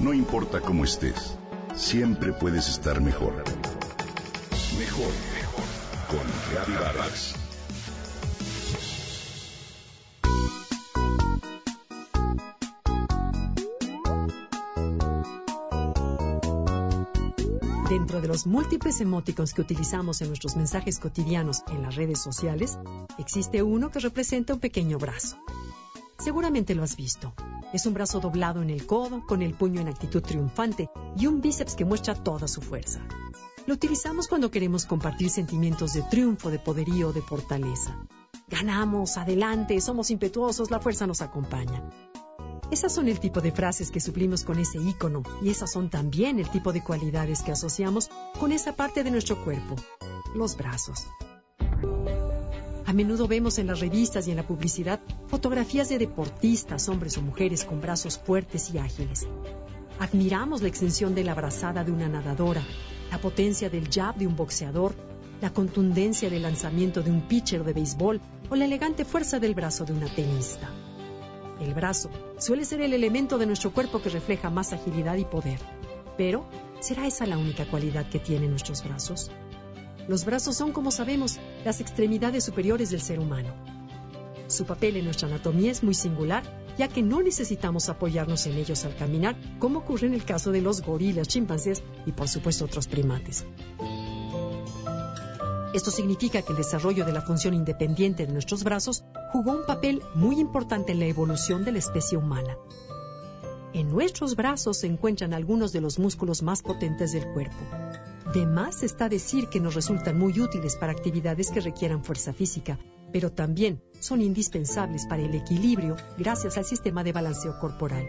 No importa cómo estés, siempre puedes estar mejor. Mejor, mejor. Con Reavivadas. Dentro de los múltiples emoticons que utilizamos en nuestros mensajes cotidianos en las redes sociales, existe uno que representa un pequeño brazo. Seguramente lo has visto. Es un brazo doblado en el codo, con el puño en actitud triunfante y un bíceps que muestra toda su fuerza. Lo utilizamos cuando queremos compartir sentimientos de triunfo, de poderío, de fortaleza. Ganamos, adelante, somos impetuosos, la fuerza nos acompaña. Esas son el tipo de frases que suplimos con ese icono y esas son también el tipo de cualidades que asociamos con esa parte de nuestro cuerpo, los brazos. A menudo vemos en las revistas y en la publicidad fotografías de deportistas, hombres o mujeres con brazos fuertes y ágiles. Admiramos la extensión de la brazada de una nadadora, la potencia del jab de un boxeador, la contundencia del lanzamiento de un pitcher de béisbol o la elegante fuerza del brazo de una tenista. El brazo suele ser el elemento de nuestro cuerpo que refleja más agilidad y poder. Pero, ¿será esa la única cualidad que tienen nuestros brazos? Los brazos son, como sabemos, las extremidades superiores del ser humano. Su papel en nuestra anatomía es muy singular, ya que no necesitamos apoyarnos en ellos al caminar, como ocurre en el caso de los gorilas, chimpancés y por supuesto otros primates. Esto significa que el desarrollo de la función independiente de nuestros brazos jugó un papel muy importante en la evolución de la especie humana. En nuestros brazos se encuentran algunos de los músculos más potentes del cuerpo, de más está decir que nos resultan muy útiles para actividades que requieran fuerza física, pero también son indispensables para el equilibrio gracias al sistema de balanceo corporal.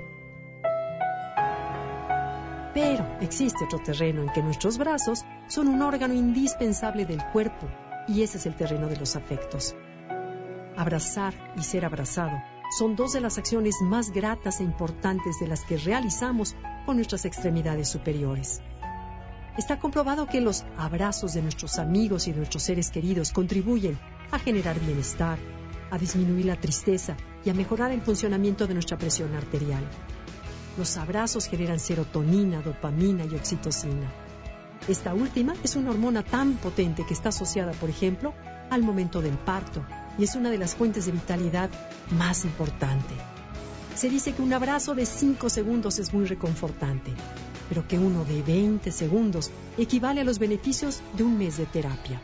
Pero existe otro terreno en que nuestros brazos son un órgano indispensable del cuerpo, y ese es el terreno de los afectos. Abrazar y ser abrazado son dos de las acciones más gratas e importantes de las que realizamos con nuestras extremidades superiores. Está comprobado que los abrazos de nuestros amigos y de nuestros seres queridos contribuyen a generar bienestar, a disminuir la tristeza y a mejorar el funcionamiento de nuestra presión arterial. Los abrazos generan serotonina, dopamina y oxitocina. Esta última es una hormona tan potente que está asociada, por ejemplo, al momento del parto y es una de las fuentes de vitalidad más importante. Se dice que un abrazo de 5 segundos es muy reconfortante, pero que uno de 20 segundos equivale a los beneficios de un mes de terapia.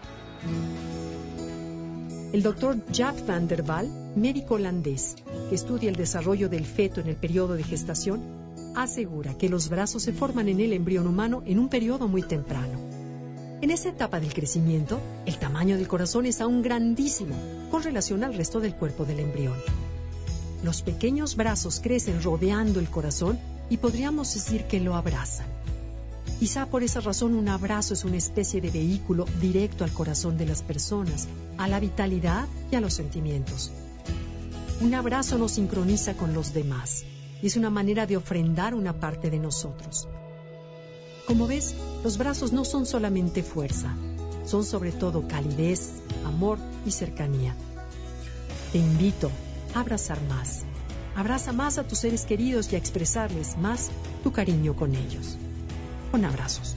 El doctor Jack van der Waal, médico holandés, que estudia el desarrollo del feto en el periodo de gestación, asegura que los brazos se forman en el embrión humano en un periodo muy temprano. En esa etapa del crecimiento, el tamaño del corazón es aún grandísimo con relación al resto del cuerpo del embrión. Los pequeños brazos crecen rodeando el corazón y podríamos decir que lo abrazan. Quizá por esa razón un abrazo es una especie de vehículo directo al corazón de las personas, a la vitalidad y a los sentimientos. Un abrazo nos sincroniza con los demás y es una manera de ofrendar una parte de nosotros. Como ves, los brazos no son solamente fuerza, son sobre todo calidez, amor y cercanía. Te invito abrazar más Abraza más a tus seres queridos y a expresarles más tu cariño con ellos. Con abrazos.